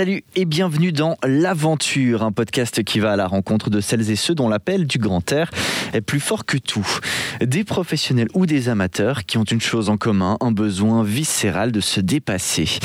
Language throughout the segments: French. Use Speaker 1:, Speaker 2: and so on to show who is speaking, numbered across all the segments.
Speaker 1: Salut et bienvenue dans L'Aventure, un podcast qui va à la rencontre de celles et ceux dont l'appel du grand air est plus fort que tout. Des professionnels ou des amateurs qui ont une chose en commun, un besoin viscéral de se dépasser.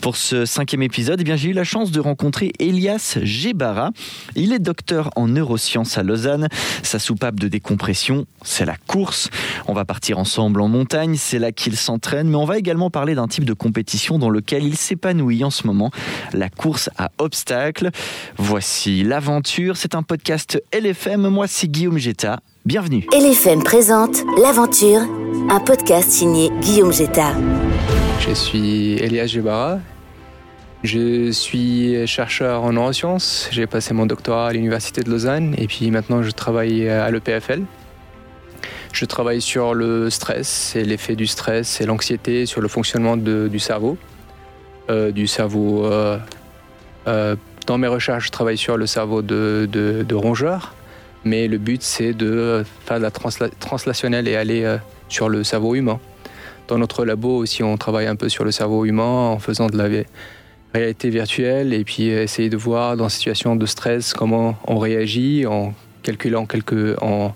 Speaker 1: Pour ce cinquième épisode, eh j'ai eu la chance de rencontrer Elias Gebara. Il est docteur en neurosciences à Lausanne. Sa soupape de décompression, c'est la course. On va partir ensemble en montagne, c'est là qu'il s'entraîne, mais on va également parler d'un type de compétition dans lequel il s'épanouit en ce moment, la à obstacles. Voici l'aventure, c'est un podcast LFM, moi c'est Guillaume Jetta. Bienvenue.
Speaker 2: LFM présente L'aventure, un podcast signé Guillaume Jetta.
Speaker 3: Je suis Elias Gebara. Je suis chercheur en neurosciences. J'ai passé mon doctorat à l'Université de Lausanne et puis maintenant je travaille à l'EPFL. Je travaille sur le stress et l'effet du stress et l'anxiété sur le fonctionnement du cerveau. Euh, du cerveau. Euh, euh, dans mes recherches, je travaille sur le cerveau de, de, rongeurs, mais le but c'est de faire de la translationnelle et aller sur le cerveau humain. Dans notre labo aussi, on travaille un peu sur le cerveau humain en faisant de la réalité virtuelle et puis essayer de voir dans situation de stress comment on réagit en calculant quelques, en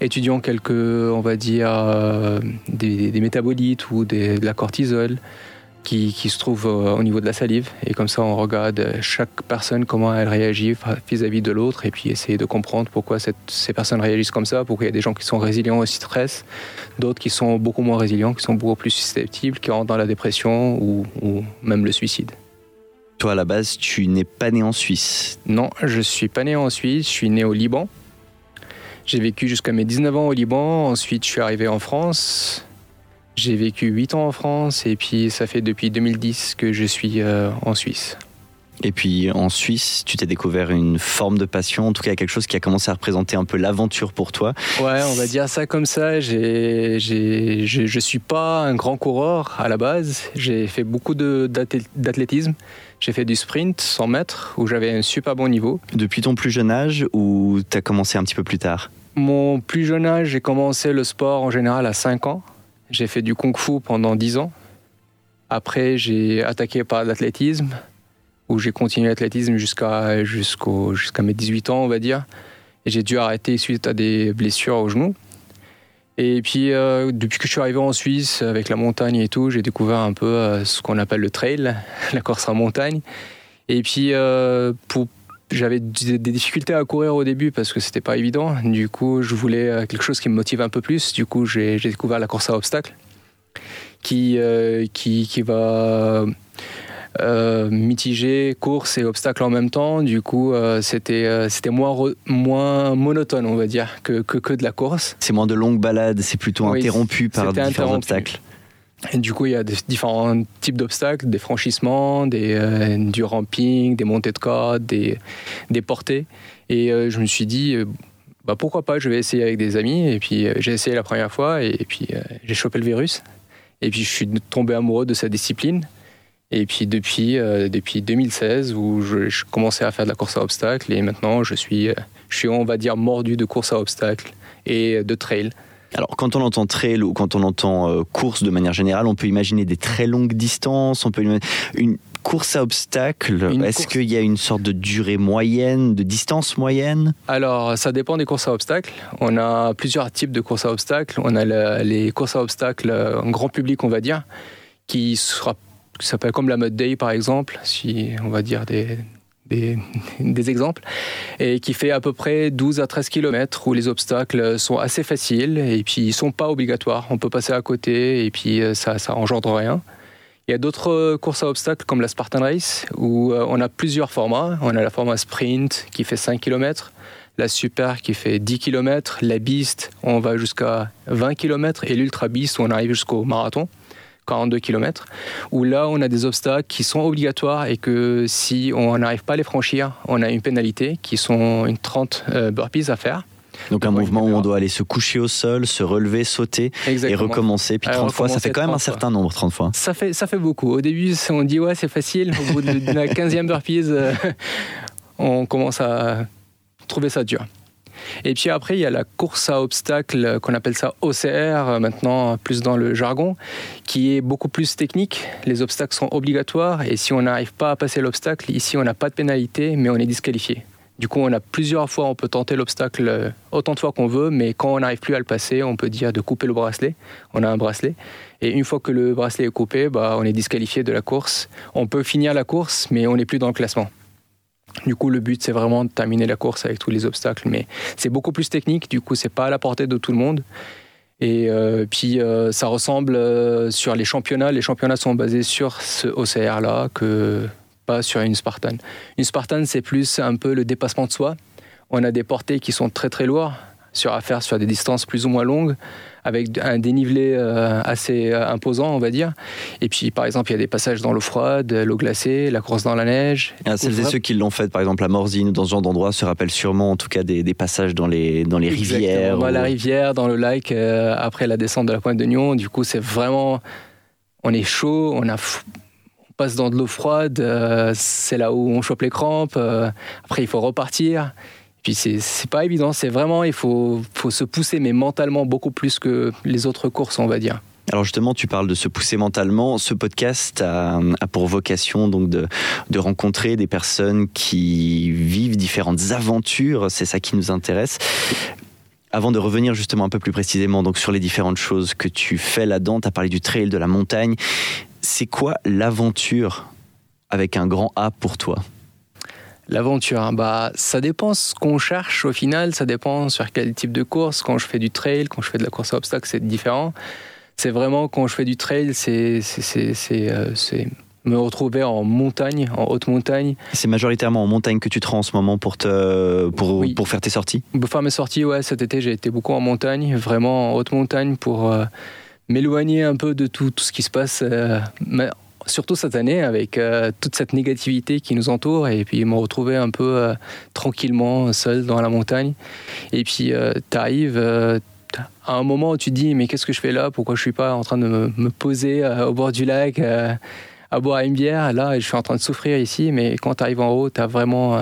Speaker 3: étudiant quelques, on va dire, des, métabolites ou de la cortisol qui, se trouve euh, au niveau de la salive. Et comme ça, on regarde chaque personne, comment elle réagit vis-à-vis de l'autre, et puis essayer de comprendre pourquoi ces personnes réagissent comme ça, pourquoi il y a des gens qui sont résilients au stress, d'autres qui sont beaucoup moins résilients, qui sont beaucoup plus susceptibles, qui rentrent dans la dépression ou, ou même le suicide.
Speaker 1: Toi, à la base, tu n'es pas né en Suisse
Speaker 3: Non, je suis pas né en Suisse, je suis né au Liban. J'ai vécu jusqu'à mes 19 ans au Liban, ensuite je suis arrivé en France, j'ai vécu 8 ans en France et puis ça fait depuis 2010 que je suis euh, en Suisse.
Speaker 1: Et puis en Suisse, tu t'es découvert une forme de passion, en tout cas quelque chose qui a commencé à représenter un peu l'aventure pour toi.
Speaker 3: Ouais, on va dire ça comme ça. J'ai, j'ai, je ne suis pas un grand coureur à la base. J'ai fait beaucoup d'athlétisme. J'ai fait du sprint 100 mètres où j'avais un super bon niveau.
Speaker 1: Depuis ton plus jeune âge ou tu as commencé un petit peu plus tard?
Speaker 3: Mon plus jeune âge, j'ai commencé le sport en général à 5 ans. J'ai fait du kung-fu pendant 10 ans. Après, j'ai attaqué par l'athlétisme, où j'ai continué l'athlétisme jusqu'à jusqu'au, jusqu'à mes 18 ans, on va dire. Et j'ai dû arrêter suite à des blessures au genou. Et puis, euh, depuis que je suis arrivé en Suisse, avec la montagne et tout, j'ai découvert un peu euh, ce qu'on appelle le trail, la course en montagne. Et puis, euh, pour, j'avais des difficultés à courir au début parce que c'était pas évident. Du coup, je voulais euh, quelque chose qui me motive un peu plus. Du coup, j'ai découvert la course à obstacles qui, euh, qui, qui, va euh, mitiger course et obstacles en même temps. Du coup, c'était c'était moins, moins monotone, on va dire, que, que, que de la course.
Speaker 1: C'est moins de longues balades, c'est plutôt interrompu par différents obstacles.
Speaker 3: Du coup, il y a différents types d'obstacles, des franchissements, euh, du ramping, des montées de corde, des, portées. Et euh, je me suis dit, euh, bah, pourquoi pas, je vais essayer avec des amis. Et puis j'ai essayé la première fois et, puis j'ai chopé le virus. Et puis je suis tombé amoureux de cette discipline. Et puis depuis, depuis 2016, où je, commençais à faire de la course à obstacles, et maintenant je suis, on va dire, mordu de course à obstacles et de trail.
Speaker 1: Alors, quand on entend trail ou quand on entend euh, course de manière générale, on peut imaginer des très longues distances, on peut une course à obstacles. Est-ce qu'il y a une sorte de durée moyenne, de distance moyenne?
Speaker 3: Alors, ça dépend des courses à obstacles. On a plusieurs types de courses à obstacles. On a les courses à obstacles en grand public, on va dire, qui sera s'appelle comme la mode day par exemple, si on va dire des, des, exemples, et qui fait à peu près 12 à 13 km où les obstacles sont assez faciles et puis ils sont pas obligatoires. On peut passer à côté et puis euh, ça, ça engendre rien. Il y a d'autres courses à obstacles comme la Spartan Race où euh, on a plusieurs formats. On a la format sprint qui fait 5 km, la Super qui fait 10 km, la Beast on va jusqu'à 20 km et l'Ultra Beast où on arrive jusqu'au marathon. 42 km, où là, on a des obstacles qui sont obligatoires et que si on n'arrive pas à les franchir, on a une pénalité qui sont une 30 euh, burpees à faire.
Speaker 1: Donc un mouvement où on doit aller se coucher au sol, se relever, sauter et recommencer. Puis 30 fois, ça fait quand même un certain nombre, 30 fois.
Speaker 3: Ça fait, ça fait beaucoup. Au début, on dit ouais, c'est facile. Au bout de la 15e burpees, euh, on commence à trouver ça dur. Et puis après, il y a la course à obstacles qu'on appelle ça OCR, maintenant plus dans le jargon, qui est beaucoup plus technique. Les obstacles sont obligatoires et si on n'arrive pas à passer l'obstacle, ici on n'a pas de pénalité, mais on est disqualifié. Du coup, on a plusieurs fois, on peut tenter l'obstacle euh, autant de fois qu'on veut, mais quand on n'arrive plus à le passer, on peut dire de couper le bracelet. On a un bracelet. Et une fois que le bracelet est coupé, bah, on est disqualifié de la course. On peut finir la course, mais on n'est plus dans le classement. Du coup, le but, c'est vraiment de terminer la course avec tous les obstacles, mais c'est beaucoup plus technique. Du coup, c'est pas à la portée de tout le monde. Et euh, puis, euh, ça ressemble sur les championnats. Les championnats sont basés sur ce OCR-là que pas sur une Spartan. Une Spartan, c'est plus un peu le dépassement de soi. On a des portées qui sont très très lourdes sur à faire sur des distances plus ou moins longues, avec un dénivelé euh, assez euh, imposant, on va dire. Et puis, par exemple, il y a des passages dans l'eau froide, l'eau glacée, la course dans la neige.
Speaker 1: Ah, celles et ceux qui l'ont fait, par exemple, à Morzine ou dans ce genre d'endroit, se rappellent sûrement, en tout cas, des, passages dans les, dans les rivières.
Speaker 3: Dans la rivière, dans le lac, euh, après la descente de la pointe de Nyon. Du coup, c'est vraiment. On est chaud, on a passe dans de l'eau froide, euh, c'est là où on chope les crampes. Euh, après, il faut repartir. Puis c'est pas évident, c'est vraiment, il faut, faut se pousser, mais mentalement beaucoup plus que les autres courses, on va dire.
Speaker 1: Alors justement, tu parles de se pousser mentalement. Ce podcast a, pour vocation donc de, de, rencontrer des personnes qui vivent différentes aventures. C'est ça qui nous intéresse. Avant de revenir justement un peu plus précisément donc sur les différentes choses que tu fais là-dedans, tu as parlé du trail, de la montagne c'est quoi l'aventure avec un grand A pour toi?
Speaker 3: L'aventure, hein, bah, ça dépend ce qu'on cherche au final, ça dépend sur quel type de course. Quand je fais du trail, quand je fais de la course à obstacles, c'est différent. C'est vraiment quand je fais du trail, c'est euh, me retrouver en montagne, en haute montagne.
Speaker 1: C'est majoritairement en montagne que tu te rends en ce moment pour, te, pour, pour faire tes sorties?
Speaker 3: Pour faire mes sorties, ouais, cet été j'ai été beaucoup en montagne, vraiment en haute montagne pour... Euh, m'éloigner un peu de tout, tout, ce qui se passe, euh, surtout cette année avec euh, toute cette négativité qui nous entoure et puis me retrouver un peu euh, tranquillement seul dans la montagne. Et puis tu arrives à un moment où tu te dis mais qu'est-ce que je fais là? Pourquoi je suis pas en train de me, poser au bord du lac à boire une bière? Là, je suis en train de souffrir ici, mais quand tu arrives en haut, tu as vraiment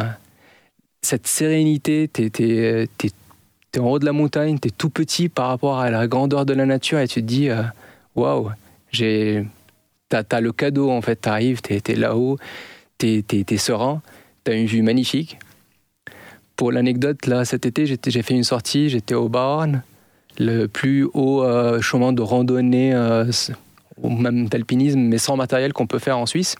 Speaker 3: cette sérénité, tu es, en haut de la montagne, tu es tout petit par rapport à la grandeur de la nature et tu te dis, euh, waouh, j'ai, t'as, as le cadeau en fait, t'arrives, t'es, es là-haut, t'es, es, serein, t'as une vue magnifique. Pour l'anecdote, là, cet été, j'ai fait une sortie, j'étais au Barn, le plus haut euh, chemin de randonnée, euh, ou même d'alpinisme, mais sans matériel qu'on peut faire en Suisse.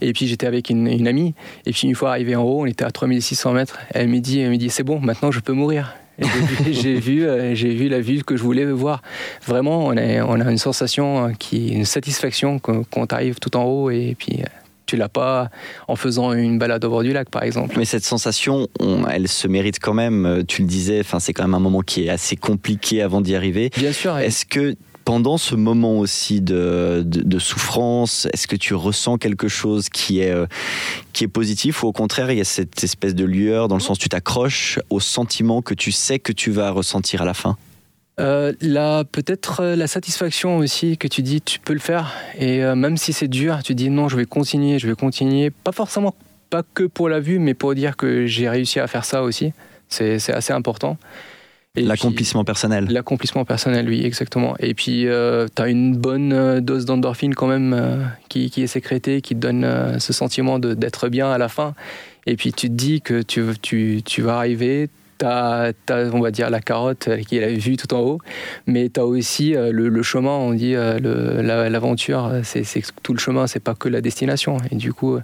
Speaker 3: Et puis j'étais avec une, amie, et puis une fois arrivé en haut, on était à 3600 mètres, elle me dit, dit c'est bon, maintenant je peux mourir. J'ai vu, euh, j'ai vu la vue que je voulais voir. Vraiment, on a, on a une sensation, euh, qui, une satisfaction quand, tu arrives tout en haut, et puis euh, tu l'as pas en faisant une balade au bord du lac, par exemple.
Speaker 1: Mais cette sensation, elle se mérite quand même. Tu le disais, enfin, c'est quand même un moment qui est assez compliqué avant d'y arriver.
Speaker 3: Bien sûr.
Speaker 1: Est-ce que pendant ce moment aussi de, souffrance, est-ce que tu ressens quelque chose qui est, euh, qui est positif ou au contraire, il y a cette espèce de lueur dans le sens où tu t'accroches au sentiment que tu sais que tu vas ressentir à la fin?
Speaker 3: Euh, là, peut-être euh, la satisfaction aussi que tu dis tu peux le faire et même si c'est dur, tu dis non, je vais continuer, je vais continuer. Pas forcément pas que pour la vue, mais pour dire que j'ai réussi à faire ça aussi. C'est assez important.
Speaker 1: L'accomplissement personnel.
Speaker 3: L'accomplissement personnel, oui, exactement. Et puis, euh, tu as une bonne euh, dose d'endorphine quand même euh, qui, qui, est sécrétée, qui te donne ce sentiment d'être bien à la fin. Et puis, tu te dis que tu, tu, tu vas arriver, tu as, on va dire, la carotte qui est la vue tout en haut, mais tu as aussi le, chemin, on dit, l'aventure, c'est tout le chemin, c'est pas que la destination. Et du coup,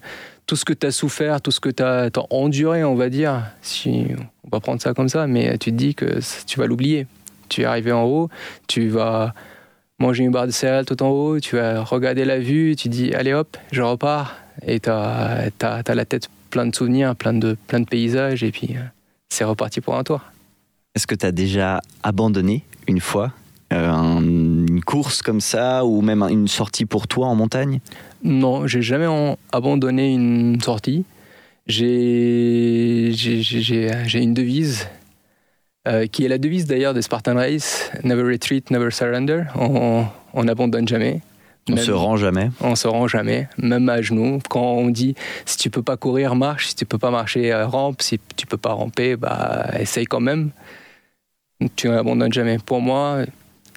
Speaker 3: tout ce que tu as souffert, tout ce que tu as, enduré, on va dire, si on va prendre ça comme ça, mais tu te dis que tu vas l'oublier. Tu es arrivé en haut, tu vas manger une barre de céréales tout en haut, tu vas regarder la vue, tu dis allez hop, je repars, et tu as, as, la tête plein de souvenirs, plein de, plein de paysages, et puis euh, c'est reparti pour un tour.
Speaker 1: Est-ce que tu as déjà abandonné une fois euh, une course comme ça ou même une sortie pour toi en montagne?
Speaker 3: Non, j'ai jamais abandonné une sortie. J'ai une devise euh, qui est la devise d'ailleurs des Spartan Race Never retreat, never surrender. On n'abandonne jamais.
Speaker 1: On
Speaker 3: Même-
Speaker 1: se rend jamais.
Speaker 3: On se rend jamais, même à genoux. Quand on dit si tu peux pas courir, marche. Si tu peux pas marcher, euh, rampe. Si tu peux pas ramper, bah essaye quand même. Tu n'abandonnes jamais. Pour moi,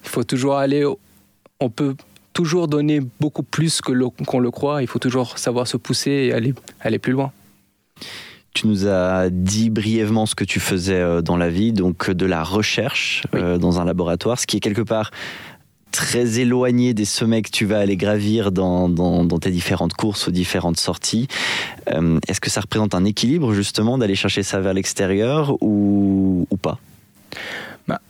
Speaker 3: il faut toujours aller. On peut toujours donner beaucoup plus que le- qu'on le croit. Il faut toujours savoir se pousser et aller, aller plus loin.
Speaker 1: Tu nous as dit brièvement ce que tu faisais euh, dans la vie, donc euh, de la recherche
Speaker 3: Oui.
Speaker 1: euh, dans un laboratoire, ce qui est quelque part très éloigné des sommets que tu vas aller gravir dans, dans- dans tes différentes courses ou différentes sorties. Euh, Est-ce que ça représente un équilibre justement d'aller chercher ça vers l'extérieur ou, ou pas?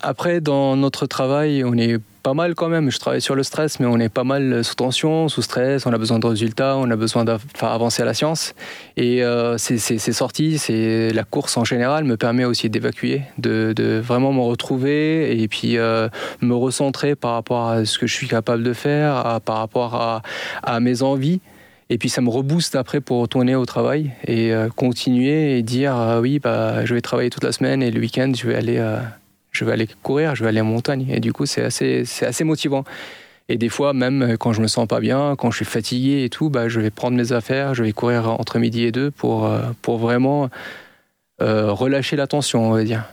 Speaker 3: Après, dans notre travail, on est pas mal quand même. Je travaille sur le stress, mais on est pas mal sous tension, sous stress. On a besoin de résultats, on a besoin de faire avancer la science. Et euh, ces, sorties, c'est la course en général me permet aussi d'évacuer, de, vraiment me retrouver et puis euh, me recentrer par rapport à ce que je suis capable de faire, à- par rapport à, à mes envies. Et puis ça me rebooste après pour retourner au travail et euh, continuer et dire euh, oui, bah, je vais travailler toute la semaine et le week-end, je vais aller, je vais aller courir, je vais aller en montagne. Et du coup, c'est assez, c'est assez motivant. Et des fois, même quand je me sens pas bien, quand je suis fatigué et tout, bah, je vais prendre mes affaires, je vais courir entre midi et deux pour, euh, pour vraiment euh, relâcher la tension, on va dire.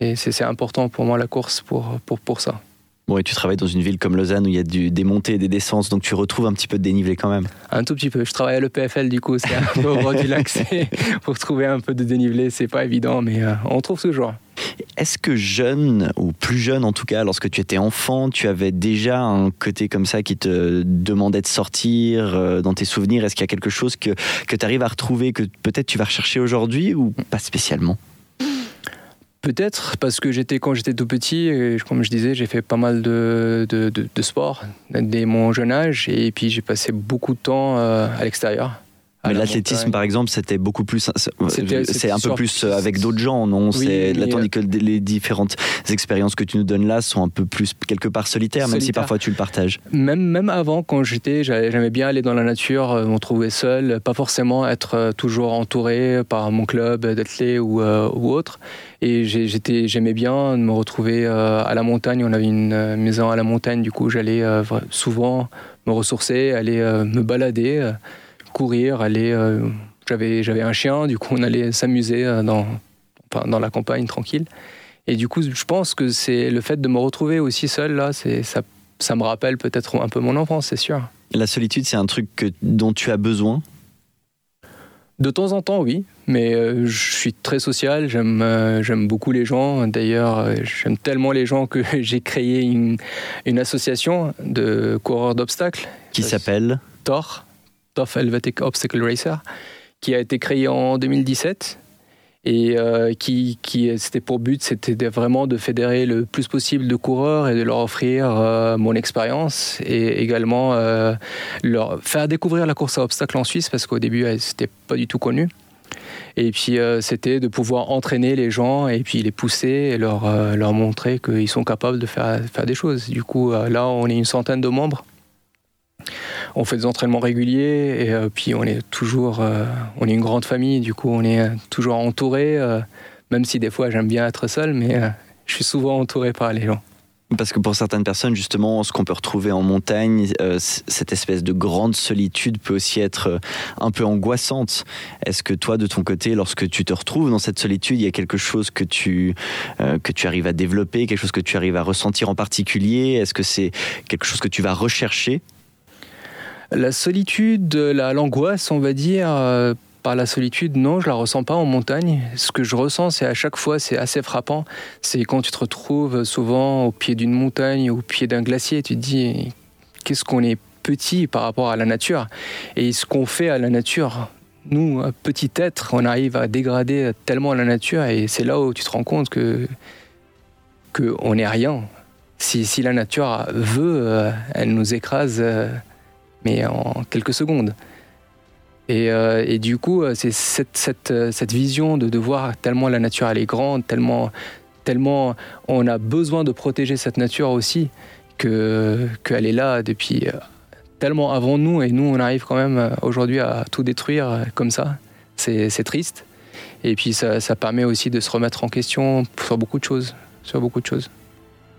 Speaker 3: Et c'est c'est important pour moi la course pour, pour, pour ça.
Speaker 1: Bon, et tu travailles dans une ville comme Lausanne où il y a du, des montées et des descentes, donc tu retrouves un petit peu de dénivelé quand même.
Speaker 3: Un tout petit peu. Je travaille à l'EPFL, du coup, c'est un peu au bord du lac. c'est- Pour trouver un peu de dénivelé, c'est pas évident, mais euh, on trouve toujours.
Speaker 1: Est-ce que jeune, ou plus jeune en tout cas, lorsque tu étais enfant, tu avais déjà un côté comme ça qui te demandait de sortir euh, dans tes souvenirs? Est-ce qu'il y a quelque chose que, que tu arrives à retrouver, que peut-être tu vas rechercher aujourd'hui ou pas spécialement?
Speaker 3: Peut-être parce que j'étais quand j'étais tout petit, et comme je disais, j'ai fait pas mal de, de, de- de sport dès mon jeune âge, et puis j'ai passé beaucoup de temps euh, à l'extérieur.
Speaker 1: Mais l'athlétisme, par exemple, c'était beaucoup plus. C'est
Speaker 3: C'était-
Speaker 1: c'est un peu plus euh, avec d'autres gens, non?
Speaker 3: Oui,
Speaker 1: C'est là,
Speaker 3: mais,
Speaker 1: tandis que les différentes expériences que tu nous donnes là sont un peu plus quelque part solitaires, même si
Speaker 3: Solitaire.
Speaker 1: parfois tu le partages.
Speaker 3: Même, même avant, quand j'étais, j'aimais bien aller dans la nature, euh, me trouver seul, pas forcément être euh, toujours entouré par mon club d'athlètes ou, euh, ou autre. Et j'étais, j'aimais bien me retrouver euh, à la montagne. On avait une euh, maison à la montagne, du coup, j'allais euh, souvent me ressourcer, aller euh, me balader, euh, courir, aller. euh, j'avais, j'avais un chien, du coup, on allait s'amuser euh, dans, enfin, dans la campagne tranquille. Et du coup, je pense que c'est le fait de me retrouver aussi seul là, c'est ça ça me rappelle peut-être un peu mon enfance, c'est sûr.
Speaker 1: La solitude, c'est un truc que- dont tu as besoin?
Speaker 3: De temps en temps, oui, mais euh, je suis très social, j'aime euh, j'aime beaucoup les gens. D'ailleurs, euh, j'aime tellement les gens que j'ai créé une, une association de coureurs d'obstacles,
Speaker 1: Qui s'appelle?
Speaker 3: TOR, TOF Helvetic Obstacle Racer, qui a été créée en 2017 et euh, qui, qui c'était pour but, c'était vraiment de fédérer le plus possible de coureurs et de leur offrir euh, mon expérience et également euh, leur faire découvrir la course à obstacles en Suisse parce qu'au début, c'était pas du tout connu. Et puis c'était de pouvoir entraîner les gens et puis les pousser et leur, leur montrer qu'ils sont capables de faire, faire des choses. Du coup, là, on est une centaine de membres. On fait des entraînements réguliers et euh, puis on est toujours, euh, on est une grande famille. Du coup, on est euh, toujours entouré, même si des fois j'aime bien être seul, mais je suis souvent entouré par les gens.
Speaker 1: Parce que pour certaines personnes, justement, ce qu'on peut retrouver en montagne, cette espèce de grande solitude peut aussi être un peu angoissante. Est-ce que toi, de ton côté, lorsque tu te retrouves dans cette solitude, il y a quelque chose que tu, que tu arrives à développer, quelque chose que tu arrives à ressentir en particulier? Est-ce que c'est quelque chose que tu vas rechercher?
Speaker 3: La solitude, la- l'angoisse, on va dire, euh, par la solitude, non, je la ressens pas en montagne. Ce que je ressens, c'est à chaque fois, c'est assez frappant. C'est quand tu te retrouves souvent au pied d'une montagne, au pied d'un glacier, tu te dis, qu'est-ce qu'on est petit par rapport à la nature? Et ce qu'on fait à la nature. Nous, un petit être, on arrive à dégrader tellement la nature et c'est là où tu te rends compte que que on n'est rien. Si, si la nature veut, euh, elle nous écrase. En quelques secondes. Et, euh, du coup, euh, c'est cette, cette, euh, cette vision de, de voir tellement la nature elle est grande, tellement, tellement on a besoin de protéger cette nature aussi, que qu'elle est là depuis tellement avant nous, et nous on arrive quand même aujourd'hui à tout détruire comme ça. C'est triste. Et puis ça, ça permet aussi de se remettre en question sur beaucoup de choses, sur beaucoup de choses.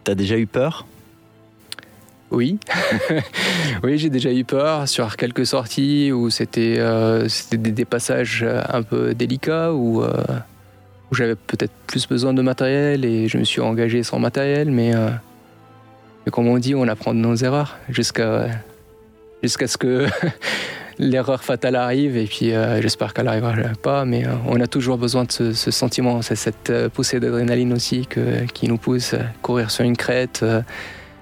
Speaker 1: T'as déjà eu peur?
Speaker 3: Oui, oui, j'ai déjà eu peur sur quelques sorties où c'était euh, des, passages un peu délicats où, euh, où j'avais peut-être plus besoin de matériel et je me suis engagé sans matériel, mais, euh, comme on dit, on apprend de nos erreurs jusqu'à ce que l'erreur fatale arrive et puis euh, j'espère qu'elle n'arrivera pas, mais euh, on a toujours besoin de ce, ce sentiment, cette euh, poussée d'adrénaline aussi qui nous pousse à courir sur une crête,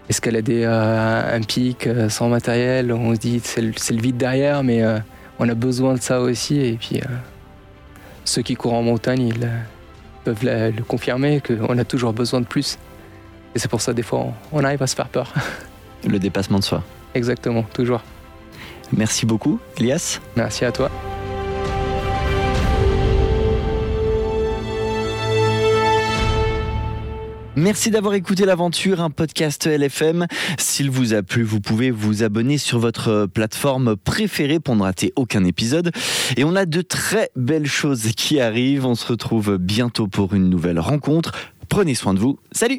Speaker 3: escalader un pic sans matériel. On se dit c'est le, le, vide derrière, mais on a besoin de ça aussi. Et puis ceux qui courent en montagne, ils peuvent le, confirmer qu'on a toujours besoin de plus. Et c'est pour ça des fois on arrive à se faire peur.
Speaker 1: Le dépassement de soi.
Speaker 3: Exactement, toujours.
Speaker 1: Merci beaucoup, Elias.
Speaker 3: Merci à toi.
Speaker 1: Merci d'avoir écouté l'aventure, un podcast LFM. S'il vous a plu, vous pouvez vous abonner sur votre plateforme préférée pour ne rater aucun épisode. Et on a de très belles choses qui arrivent. On se retrouve bientôt pour une nouvelle rencontre. Prenez soin de vous. Salut